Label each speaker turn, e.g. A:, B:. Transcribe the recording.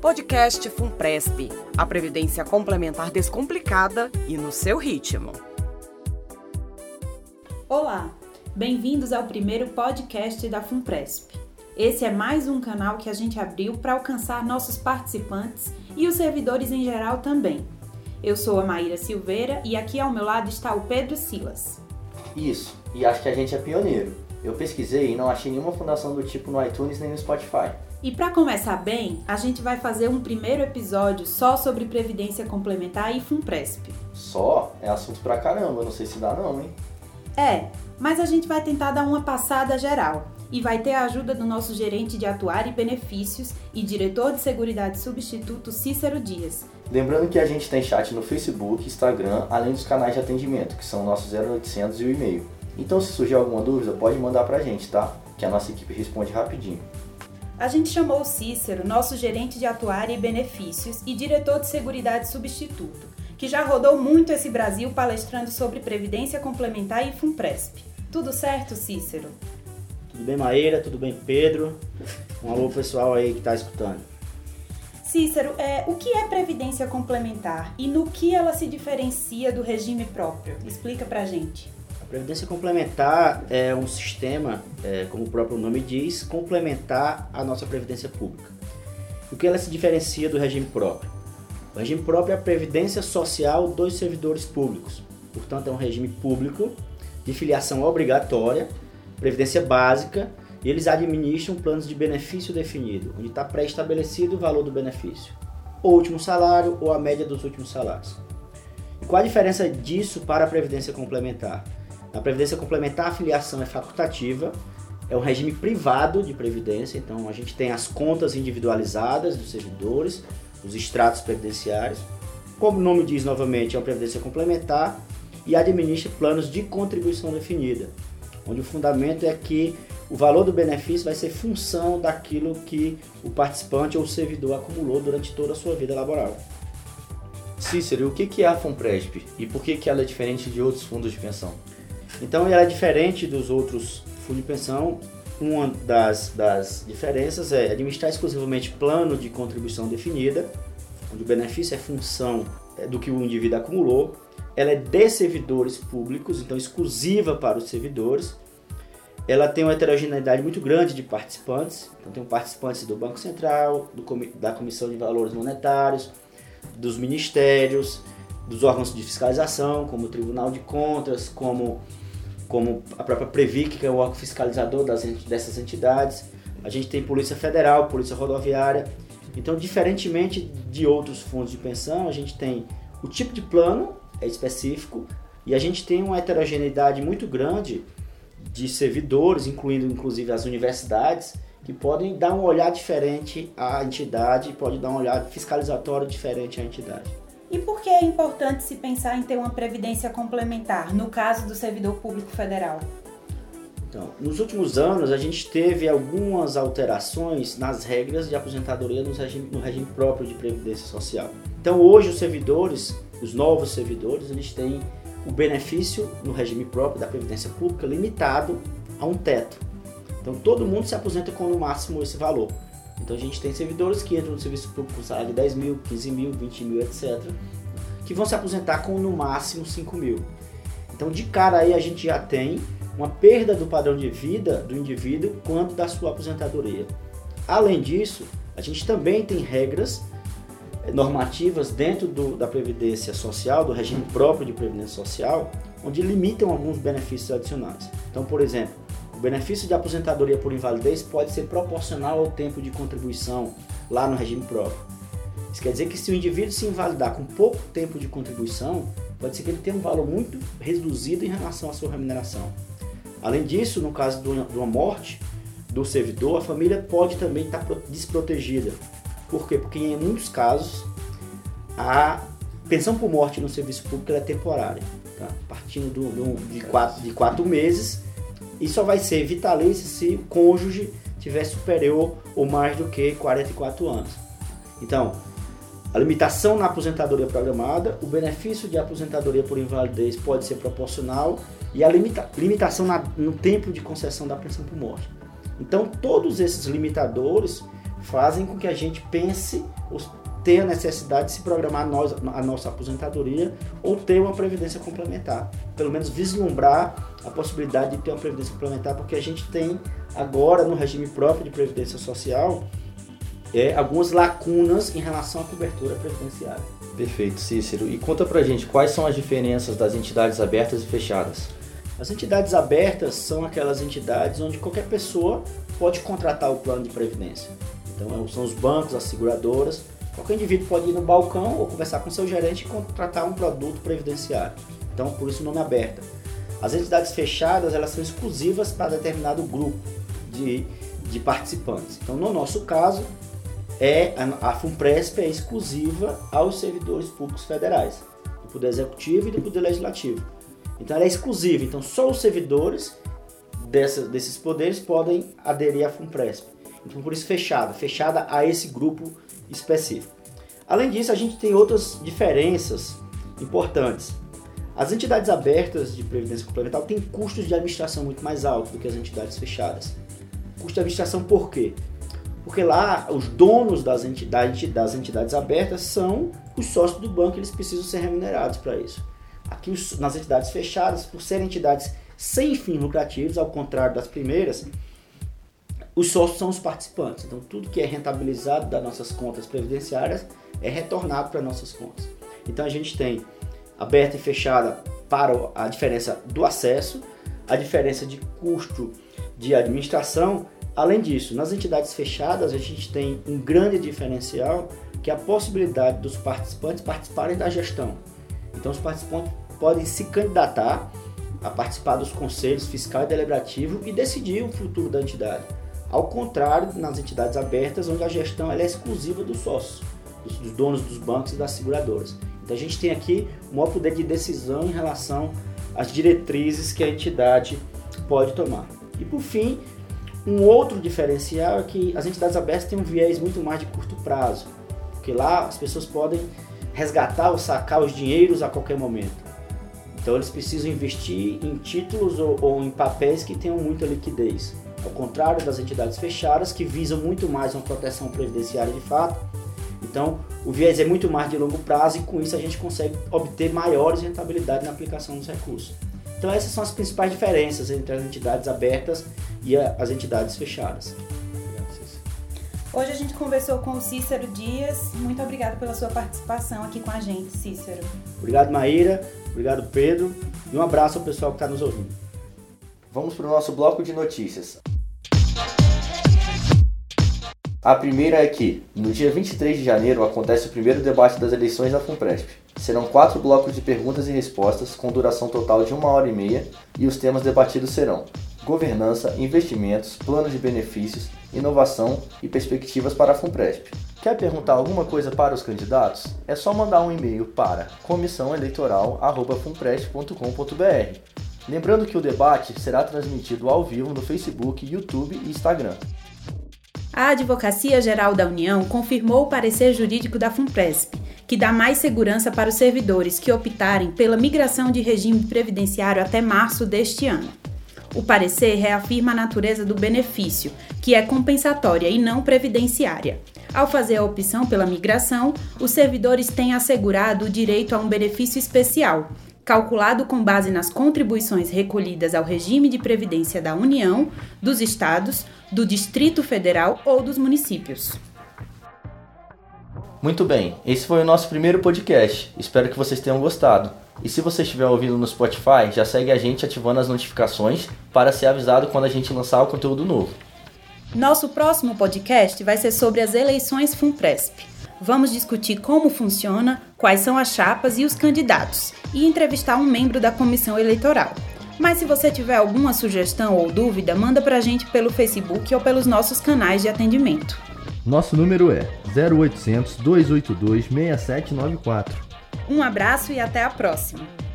A: Podcast Funpresp, a previdência complementar descomplicada e no seu ritmo.
B: Olá, bem-vindos ao primeiro podcast da Funpresp. Esse é mais um canal que a gente abriu para alcançar nossos participantes e os servidores em geral também. Eu sou a Maíra Silveira e aqui ao meu lado está o Pedro Silas.
C: Isso, e acho que a gente é pioneiro. Eu pesquisei e não achei nenhuma fundação do tipo no iTunes nem no Spotify.
B: E para começar bem, a gente vai fazer um primeiro episódio só sobre previdência complementar e Funpresp.
C: Só? É assunto pra caramba, não sei se dá não, hein?
B: É, mas a gente vai tentar dar uma passada geral e vai ter a ajuda do nosso gerente de atuar e benefícios e diretor de Seguridade Substituto Cícero Dias.
C: Lembrando que a gente tem chat no Facebook, Instagram, além dos canais de atendimento, que são nossos 0800 e o e-mail. Então se surgir alguma dúvida, pode mandar pra gente, tá? Que a nossa equipe responde rapidinho.
B: A gente chamou o Cícero, nosso gerente de atuária e benefícios e diretor de Seguridade Substituto, que já rodou muito esse Brasil palestrando sobre Previdência Complementar e Funpresp. Tudo certo, Cícero?
D: Tudo bem, Maíra? Tudo bem, Pedro? Um alô pessoal aí que está escutando.
B: Cícero, é, o que é Previdência Complementar e no que ela se diferencia do regime próprio? Explica pra gente.
D: Previdência complementar é um sistema, é, como o próprio nome diz, complementar à nossa previdência pública. O que ela se diferencia do regime próprio? O regime próprio é a previdência social dos servidores públicos. Portanto, é um regime público de filiação obrigatória, previdência básica, e eles administram planos de benefício definido, onde está pré-estabelecido o valor do benefício, o último salário ou a média dos últimos salários. E qual a diferença disso para a previdência complementar? Na Previdência Complementar, a filiação é facultativa, é um regime privado de previdência, então a gente tem as contas individualizadas dos servidores, os extratos previdenciários. Como o nome diz novamente, é uma previdência complementar e administra planos de contribuição definida, onde o fundamento é que o valor do benefício vai ser função daquilo que o participante ou o servidor acumulou durante toda a sua vida laboral.
C: Cícero, o que é a FUNPRESP e por que ela é diferente de outros fundos de pensão?
D: Então ela é diferente dos outros fundos de pensão. Uma das, das diferenças é administrar exclusivamente plano de contribuição definida, onde o benefício é função é, do que o indivíduo acumulou. Ela é de servidores públicos, então exclusiva para os servidores. Ela tem uma heterogeneidade muito grande de participantes. Então tem participantes do Banco Central, do, da Comissão de Valores Monetários, dos ministérios, dos órgãos de fiscalização, como o Tribunal de Contas, como como a própria Previc, que é o órgão fiscalizador das, dessas entidades. A gente tem Polícia Federal, Polícia Rodoviária. Então, diferentemente de outros fundos de pensão, a gente tem o tipo de plano é específico e a gente tem uma heterogeneidade muito grande de servidores, incluindo inclusive as universidades, que podem dar um olhar diferente à entidade, pode dar um olhar fiscalizatório diferente à entidade.
B: E por que é importante se pensar em ter uma previdência complementar, no caso do servidor público federal?
D: Então, nos últimos anos, a gente teve algumas alterações nas regras de aposentadoria no regime, no regime próprio de previdência social. Então, hoje, os servidores, os novos servidores, eles têm o benefício no regime próprio da previdência pública limitado a um teto. Então, todo mundo se aposenta com no máximo esse valor. Então a gente tem servidores que entram no serviço público com salário de 10 mil, 15 mil, 20 mil, etc. Que vão se aposentar com no máximo 5 mil. Então de cara aí a gente já tem uma perda do padrão de vida do indivíduo quanto da sua aposentadoria. Além disso, a gente também tem regras eh, normativas dentro do, da Previdência Social, do regime próprio de Previdência Social, onde limitam alguns benefícios adicionais. Então, por exemplo, o benefício de aposentadoria por invalidez pode ser proporcional ao tempo de contribuição lá no regime próprio. Isso quer dizer que se o indivíduo se invalidar com pouco tempo de contribuição, pode ser que ele tenha um valor muito reduzido em relação à sua remuneração. Além disso, no caso de uma morte do servidor, a família pode também estar desprotegida. Por quê? Porque em muitos casos a pensão por morte no serviço público é temporária, tá? partindo do, do, de, quatro, de quatro meses e só vai ser vitalício se o cônjuge tiver superior ou mais do que 44 anos. Então, a limitação na aposentadoria programada, o benefício de aposentadoria por invalidez pode ser proporcional e a limita limitação na, no tempo de concessão da pensão por morte. Então, todos esses limitadores fazem com que a gente pense ter a necessidade de se programar nós, a nossa aposentadoria ou ter uma previdência complementar. Pelo menos vislumbrar a possibilidade de ter uma previdência complementar, porque a gente tem agora no regime próprio de previdência social é, algumas lacunas em relação à cobertura previdenciária.
C: Perfeito, Cícero. E conta pra gente quais são as diferenças das entidades abertas e fechadas.
D: As entidades abertas são aquelas entidades onde qualquer pessoa pode contratar o plano de previdência. Então são os bancos, as seguradoras. Qualquer indivíduo pode ir no balcão ou conversar com seu gerente e contratar um produto previdenciário. Então por isso o nome é aberta. As entidades fechadas elas são exclusivas para determinado grupo de, de participantes. Então no nosso caso é a, a FUNPRESP é exclusiva aos servidores públicos federais, do Poder Executivo e do Poder Legislativo. Então ela é exclusiva, então só os servidores dessa, desses poderes podem aderir à FUNPRESP. Então por isso fechada, fechada a esse grupo específico. Além disso, a gente tem outras diferenças importantes. As entidades abertas de previdência complementar têm custos de administração muito mais altos do que as entidades fechadas. Custo de administração por quê? Porque lá os donos das entidades, das entidades abertas são os sócios do banco, eles precisam ser remunerados para isso. Aqui nas entidades fechadas, por serem entidades sem fins lucrativos, ao contrário das primeiras, os sócios são os participantes. Então tudo que é rentabilizado das nossas contas previdenciárias é retornado para nossas contas. Então a gente tem aberta e fechada para a diferença do acesso, a diferença de custo de administração Além disso, nas entidades fechadas, a gente tem um grande diferencial que é a possibilidade dos participantes participarem da gestão. Então, os participantes podem se candidatar a participar dos conselhos fiscal e deliberativo e decidir o futuro da entidade. Ao contrário, nas entidades abertas, onde a gestão é exclusiva dos sócios, dos donos dos bancos e das seguradoras. Então, a gente tem aqui o maior poder de decisão em relação às diretrizes que a entidade pode tomar. E por fim, um outro diferencial é que as entidades abertas têm um viés muito mais de curto prazo, porque lá as pessoas podem resgatar ou sacar os dinheiros a qualquer momento. Então eles precisam investir em títulos ou, ou em papéis que tenham muita liquidez. Ao contrário das entidades fechadas, que visam muito mais uma proteção previdenciária de fato. Então, o viés é muito mais de longo prazo e com isso a gente consegue obter maiores rentabilidades na aplicação dos recursos. Então essas são as principais diferenças entre as entidades abertas e as entidades fechadas.
B: Hoje a gente conversou com o Cícero Dias. Muito obrigado pela sua participação aqui com a gente, Cícero.
D: Obrigado, Maíra. Obrigado, Pedro. E um abraço ao pessoal que está nos ouvindo.
C: Vamos para o nosso bloco de notícias. A primeira é que, no dia 23 de janeiro, acontece o primeiro debate das eleições da FUNPRESP. Serão quatro blocos de perguntas e respostas com duração total de uma hora e meia e os temas debatidos serão governança, investimentos, planos de benefícios, inovação e perspectivas para a FUNPRESP. Quer perguntar alguma coisa para os candidatos? É só mandar um e-mail para comissãoeleitoral.funpresp.com.br. Lembrando que o debate será transmitido ao vivo no Facebook, YouTube e Instagram.
B: A Advocacia Geral da União confirmou o parecer jurídico da FUNPRESP, que dá mais segurança para os servidores que optarem pela migração de regime previdenciário até março deste ano. O parecer reafirma a natureza do benefício, que é compensatória e não previdenciária. Ao fazer a opção pela migração, os servidores têm assegurado o direito a um benefício especial, calculado com base nas contribuições recolhidas ao regime de previdência da União, dos estados, do Distrito Federal ou dos municípios.
C: Muito bem, esse foi o nosso primeiro podcast. Espero que vocês tenham gostado. E se você estiver ouvindo no Spotify, já segue a gente ativando as notificações para ser avisado quando a gente lançar o conteúdo novo.
B: Nosso próximo podcast vai ser sobre as eleições FUNPRESP. Vamos discutir como funciona, quais são as chapas e os candidatos, e entrevistar um membro da comissão eleitoral. Mas se você tiver alguma sugestão ou dúvida, manda pra gente pelo Facebook ou pelos nossos canais de atendimento.
C: Nosso número é 0800 282 6794.
B: Um abraço e até a próxima!